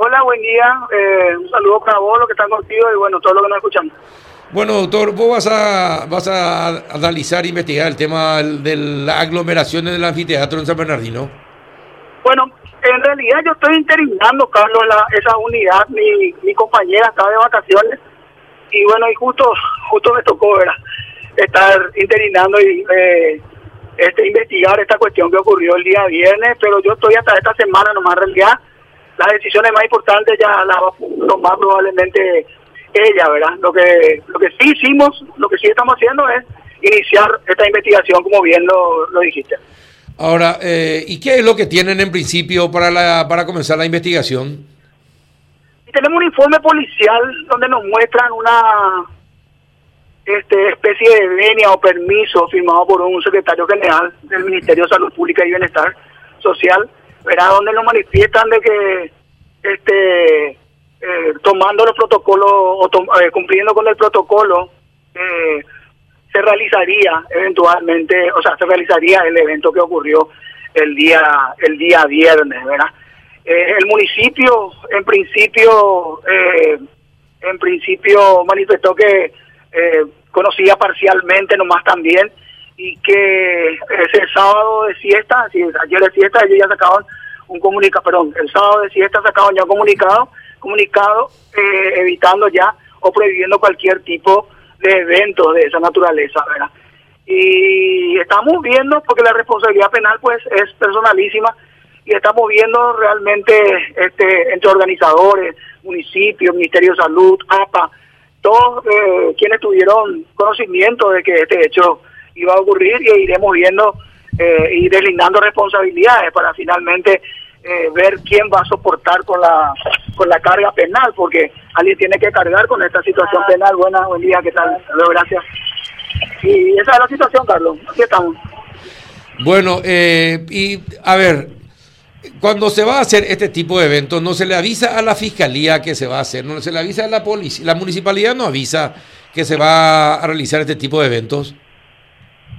Hola, buen día. Eh, un saludo para vos, los que están contigo y bueno, todos los que nos escuchan. Bueno, doctor, vos vas a, vas a analizar e investigar el tema de la aglomeración del anfiteatro en San Bernardino. Bueno, en realidad yo estoy interinando, Carlos, la, esa unidad. Mi, mi compañera está de vacaciones y bueno, y justo justo me tocó ¿verdad? estar interinando y eh, este investigar esta cuestión que ocurrió el día viernes, pero yo estoy hasta esta semana nomás en realidad. Las decisiones más importantes ya las va a tomar probablemente ella, ¿verdad? Lo que, lo que sí hicimos, lo que sí estamos haciendo es iniciar esta investigación, como bien lo, lo dijiste. Ahora, eh, ¿y qué es lo que tienen en principio para, la, para comenzar la investigación? tenemos un informe policial donde nos muestran una este, especie de venia o permiso firmado por un secretario general del Ministerio de Salud Pública y Bienestar Social, ¿verdad? donde nos manifiestan de que este eh, tomando los protocolos o eh, cumpliendo con el protocolo, eh, se realizaría eventualmente, o sea, se realizaría el evento que ocurrió el día el día viernes, ¿verdad? el municipio, en principio, en principio manifestó que conocía parcialmente nomás también y que ese sábado de siesta, ayer de siesta ellos ya sacaban un comunicado, perdón, el sábado de siesta sacaban ya un comunicado comunicado eh, evitando ya o prohibiendo cualquier tipo de evento de esa naturaleza, ¿verdad? Y estamos viendo, porque la responsabilidad penal pues es personalísima, y estamos viendo realmente este entre organizadores, municipios, Ministerio de Salud, APA, todos eh, quienes tuvieron conocimiento de que este hecho iba a ocurrir y iremos viendo eh, y deslindando responsabilidades para finalmente eh, ver quién va a soportar con la con la carga penal, porque alguien tiene que cargar con esta situación penal. Buena, buen día, ¿qué tal? Gracias. Y esa es la situación, Carlos. Aquí estamos. Bueno, eh, y a ver, cuando se va a hacer este tipo de eventos, no se le avisa a la fiscalía que se va a hacer, no se le avisa a la policía, la municipalidad no avisa que se va a realizar este tipo de eventos.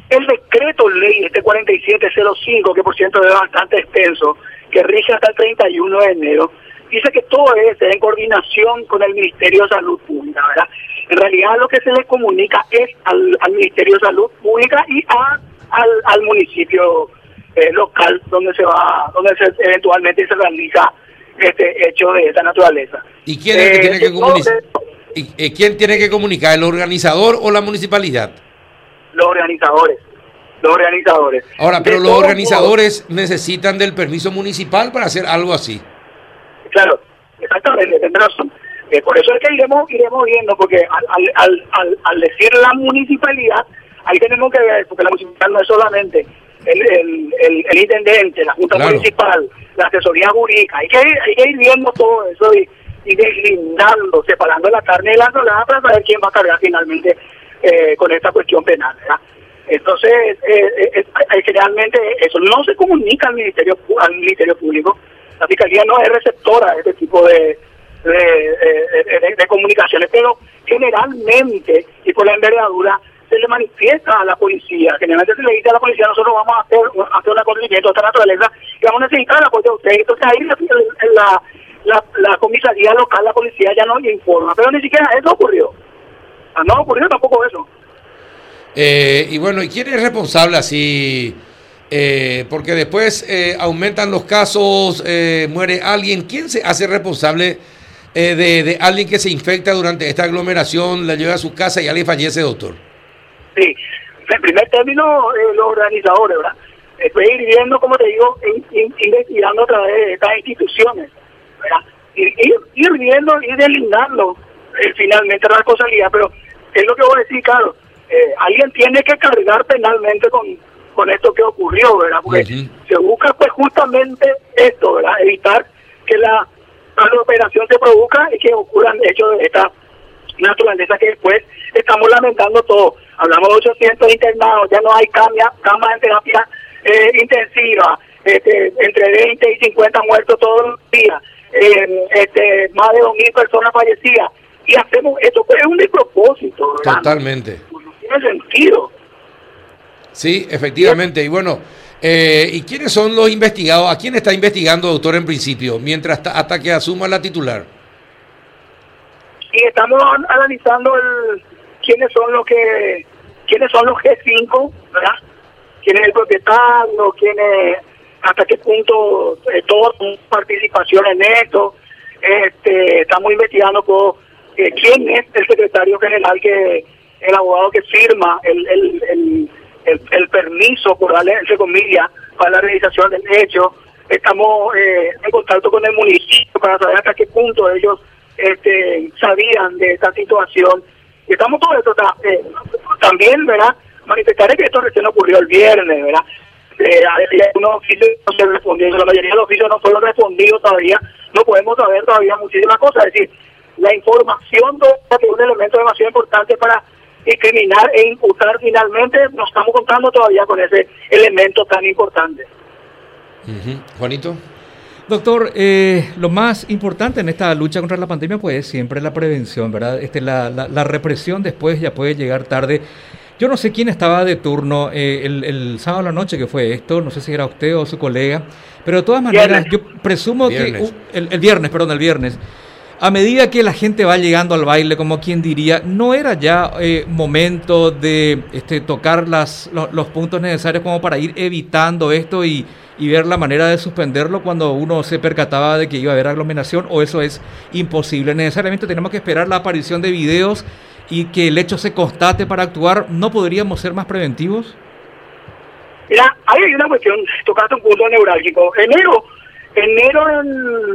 El decreto ley este 4705, que por cierto es bastante extenso, que rige hasta el 31 de enero, dice que todo es en coordinación con el Ministerio de Salud Pública, ¿verdad? En realidad lo que se le comunica es al, Ministerio de Salud Pública y a, al, municipio eh, local donde se va, donde se, eventualmente se realiza este hecho de esa naturaleza. ¿Y quién es que tiene que eh, comunicar? ¿Y, eh, ¿Quién tiene que comunicar? ¿El organizador o la municipalidad? Los organizadores los organizadores. Ahora, pero los organizadores necesitan del permiso municipal para hacer algo así. Claro, exactamente, tendrás. Eh, por eso es que iremos, iremos viendo, porque al, al, al, al, decir la municipalidad, ahí tenemos que ver, porque la municipalidad no es solamente el, el, el, intendente, la junta municipal, la asesoría jurídica, hay que, hay que ir viendo todo eso y, y deslindando, separando la carne de la solada para saber quién va a cargar finalmente eh, con esta cuestión penal. Entonces, eh, eh, eh, generalmente eso no se comunica al Ministerio al Ministerio Público. La Fiscalía no es receptora de este tipo de, de, comunicaciones, pero generalmente, y por la envergadura, se le manifiesta a la policía. Generalmente se le dice a la policía, nosotros vamos a hacer, a hacer un acontecimiento de esta naturaleza y vamos a necesitar el apoyo de ustedes. Entonces ahí la, la, la, comisaría local, la policía ya no le informa, pero ni siquiera eso ocurrió. Ah, no ocurrió tampoco eso. Eh, y bueno, ¿y quién es responsable así? Eh, porque después eh, aumentan los casos, muere alguien. ¿Quién se hace responsable de, alguien que se infecta durante esta aglomeración, la lleva a su casa y alguien fallece, doctor? Sí, en primer término, los organizadores, ¿verdad? Ir viendo, como te digo, investigando a través de estas instituciones, ¿verdad? Ir, ir, viendo, ir delindando finalmente la responsabilidad, pero es lo que voy a decir, Carlos eh, alguien tiene que cargar penalmente con, con esto que ocurrió, ¿verdad? Porque se busca pues justamente esto, ¿verdad? Evitar que la, la operación se produzca y que ocurran hechos de esta naturaleza que después estamos lamentando todo. Hablamos de 800 internados, ya no hay camas en terapia eh, intensiva, este, entre 20 y 50 muertos todos los días, eh, este, más de 2.000 personas fallecidas. Y hacemos esto, pues es un despropósito. Totalmente sentido. Sí, efectivamente. Y bueno, Eh, ¿Y quiénes son los investigados? ¿A quién está investigando, doctor, en principio, mientras hasta que asuma la titular? Y estamos analizando el, quiénes son los que quiénes son los G5, ¿verdad? quién es el propietario, quién es, hasta qué punto eh, toda participación en esto. Este, estamos investigando por, eh, quién es el secretario general que el abogado que firma el, el, el, permiso, por darle entre comillas, para la realización del hecho. Estamos eh, en contacto con el municipio para saber hasta qué punto ellos este, sabían de esta situación. Y estamos todo esto eh, también, ¿verdad? Manifestaré que esto recién ocurrió el viernes, ¿verdad? Eh, algunos oficios no se respondieron, la mayoría de los oficios no fueron respondidos todavía, no podemos saber todavía muchísimas cosas, es decir, la información es un elemento demasiado importante para discriminar e imputar finalmente, no estamos contando todavía con ese elemento tan importante. Juanito. Doctor, eh, lo más importante en esta lucha contra la pandemia pues siempre la prevención, ¿verdad? Este, la, la, represión después ya puede llegar tarde. Yo no sé quién estaba de turno eh, el, el, sábado a la noche que fue esto, no sé si era usted o su colega, pero de todas maneras yo presumo que el, el, viernes, perdón, el viernes, a medida que la gente va llegando al baile, como quien diría, no era ya eh, momento de este, tocar las, los puntos necesarios como para ir evitando esto y ver la manera de suspenderlo cuando uno se percataba de que iba a haber aglomeración o eso es imposible. Necesariamente tenemos que esperar la aparición de videos y que el hecho se constate para actuar. ¿No podríamos ser más preventivos? Mira, hay una cuestión, tocaste un punto neurálgico. Enero, enero en,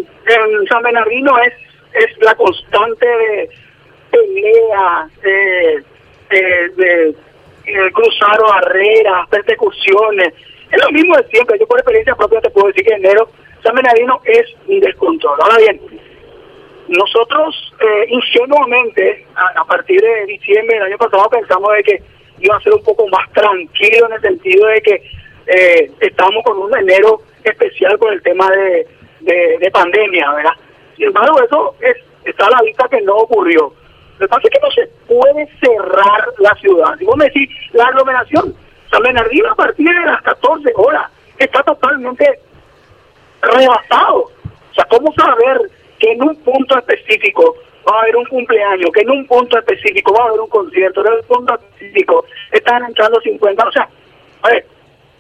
en San Bernardino es, es la constante de pelea, de, de, de cruzar barreras, persecuciones es lo mismo de siempre. Yo por experiencia propia te puedo decir que enero San Bernardino es un descontrol. Ahora bien, nosotros eh, ingenuamente, a, partir de diciembre del año pasado, pensamos de que iba a ser un poco más tranquilo en el sentido de que eh, estamos con un enero especial con el tema de, de, pandemia, ¿verdad? Sin embargo, eso es, está a la vista que no ocurrió. Lo que pasa es que no se puede cerrar la ciudad. Si vos me decís, la aglomeración San Bernardino a partir de las 14 horas está totalmente rebasado. O sea, ¿cómo saber que en un punto específico va a haber un cumpleaños, que en un punto específico va a haber un concierto, en un punto específico están entrando 50? O sea, a ver,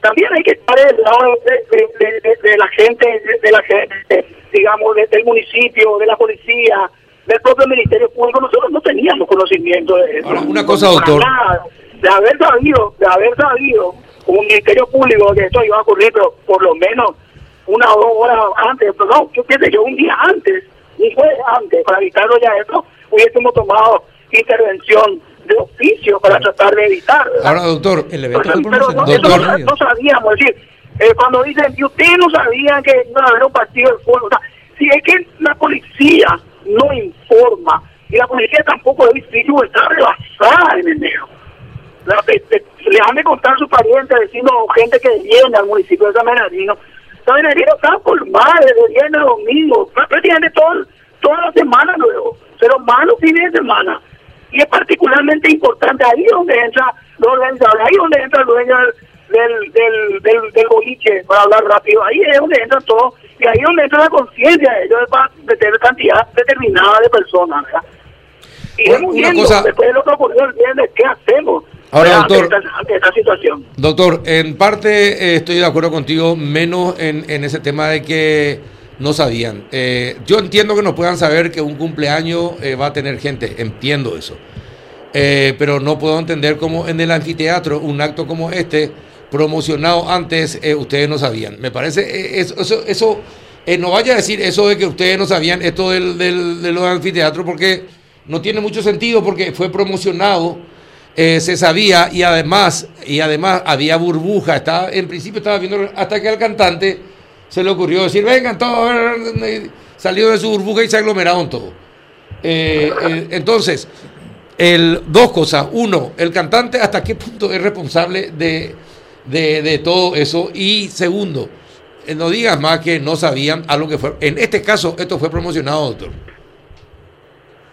también hay que estar del lado de, la gente, de, la gente, digamos, del municipio, de la policía, del propio Ministerio Público. Nosotros no teníamos conocimiento de eso. una cosa, doctor de haber sabido, de haber sabido un ministerio público que esto iba a ocurrir, pero por lo menos una o dos horas antes, pero no, yo pienso yo un día antes, un jueves antes, para evitarlo ya esto, hubiésemos tomado intervención de oficio para tratar de evitar. Ahora, doctor, el evento pero, no, doctor. No, sabíamos, es decir, eh, cuando dicen, y ustedes no sabían que iba a haber un partido de fútbol, o sea, si es que la policía no informa, y la policía tampoco es difícil está rebasada en enero le han de contar su pariente, diciendo gente que viene al municipio de San Bernardino. San Bernardino está por madre, de viernes a domingo, prácticamente todo, toda la semana luego, pero más los fines de semana. Y es particularmente importante, ahí donde entra los organizadores, ahí donde entra el dueño del, del, del, del, boliche, para hablar rápido, ahí es donde entra todo, y ahí es donde entra la conciencia de ellos de tener cantidad determinada de personas, ¿verdad? Y hemos visto, después de lo que ocurrió el viernes, ¿qué hacemos? Ahora, doctor, situación. doctor, en parte eh, estoy de acuerdo contigo, menos en, en ese tema de que no sabían. Eh, yo entiendo que no puedan saber que un cumpleaños eh, va a tener gente, entiendo eso. pero no puedo entender cómo en el anfiteatro un acto como este, promocionado antes, ustedes no sabían. Me parece, eso, eso, eso no vaya a decir eso de que ustedes no sabían esto del, del, de los porque no tiene mucho sentido, porque fue promocionado eh, se sabía y además, y además había burbuja. Estaba, en principio estaba viendo hasta que al cantante se le ocurrió decir, vengan todos, salió de su burbuja y se aglomeraron todos. Eh, eh, entonces, el, dos cosas. Uno, el cantante hasta qué punto es responsable de, de, de todo eso. Y segundo, no digas más que no sabían a lo que fue. En este caso, esto fue promocionado, doctor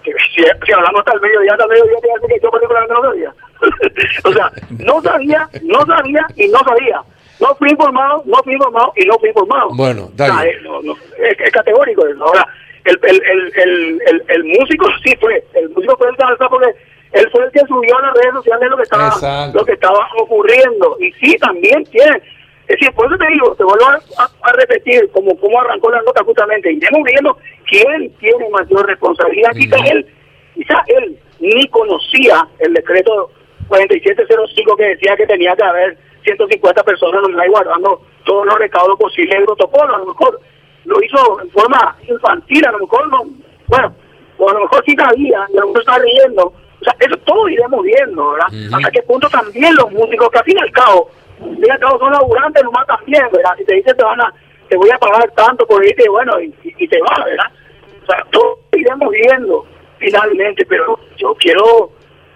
si, hablamos hasta el mediodía, hasta el mediodía, te que yo particularmente no sabía. o sea, no sabía, no sabía y no sabía. No fui informado, no fui informado y no fui informado. Bueno, dale. es, es, categórico eso. Ahora, el, el, el, el, el, músico sí fue, el músico fue el salsa porque él fue el que subió a las redes sociales lo que estaba, lo que estaba ocurriendo. Y sí, también tiene. Es decir, por eso te digo, te vuelvo a, repetir como, como arrancó la nota justamente. Iremos viendo quién tiene mayor responsabilidad. Quizá él, quizá él ni conocía el decreto 4705 que decía que tenía que haber 150 personas guardando todos los recaudos posibles del protocolo. A lo mejor lo hizo en forma infantil, a lo mejor no, bueno, o a lo mejor sí sabía, y a lo mejor está riendo. O sea, eso todo iremos viendo, ¿verdad? Hasta qué punto también los músicos, que al fin y al cabo, al fin y al cabo son laburantes nomás también, ¿verdad? Si te dicen te van a, te voy a pagar tanto por irte, bueno, y, y, te va, ¿verdad? O sea, todo iremos viendo finalmente, pero yo quiero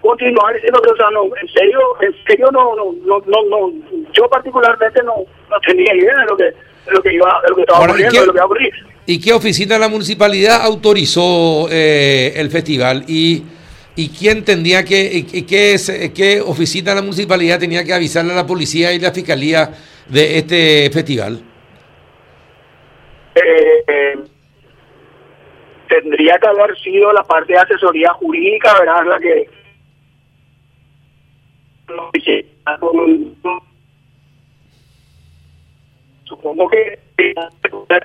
continuar diciendo que, o sea, no, en serio, en serio no, no, no, no, no yo particularmente no, no tenía idea de lo que, lo que iba, de lo que estaba ocurriendo, de lo que iba a ocurrir. ¿Y qué oficina de la municipalidad autorizó eh, el festival? ¿Y, y quién tendría que, y, qué, qué oficina de la municipalidad tenía que avisarle a la policía y la fiscalía de este festival? Eh, eh, tendría que haber sido la parte de asesoría jurídica, ¿verdad? La que supongo que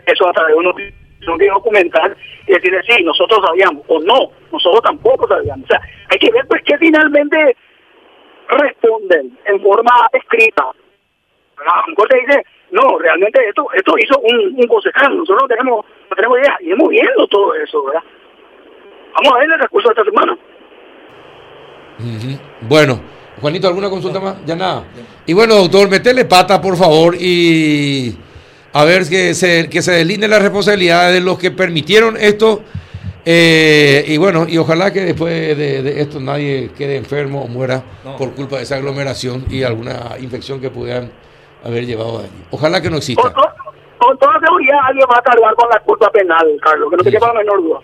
eso a través de uno que documentar y decir sí, nosotros sabíamos o no, nosotros tampoco sabíamos. O sea, hay que ver pues que finalmente responden en forma escrita. A lo dice, no, realmente esto esto hizo un, un concejal, nosotros no tenemos, no tenemos idea, y hemos viendo todo eso, ¿verdad? Vamos a ver el recurso de esta semana. Bueno, Juanito, ¿alguna consulta más? Ya nada. Y bueno, doctor, metele pata, por favor, y a ver que se, que se delineen las responsabilidades de los que permitieron esto. Eh, y bueno, y ojalá que después de, esto nadie quede enfermo o muera por culpa de esa aglomeración y alguna infección que pudieran haber llevado allí. Ojalá que no exista. Con, toda seguridad alguien va a cargar con la culpa penal, Carlos, que no te quepa la menor duda.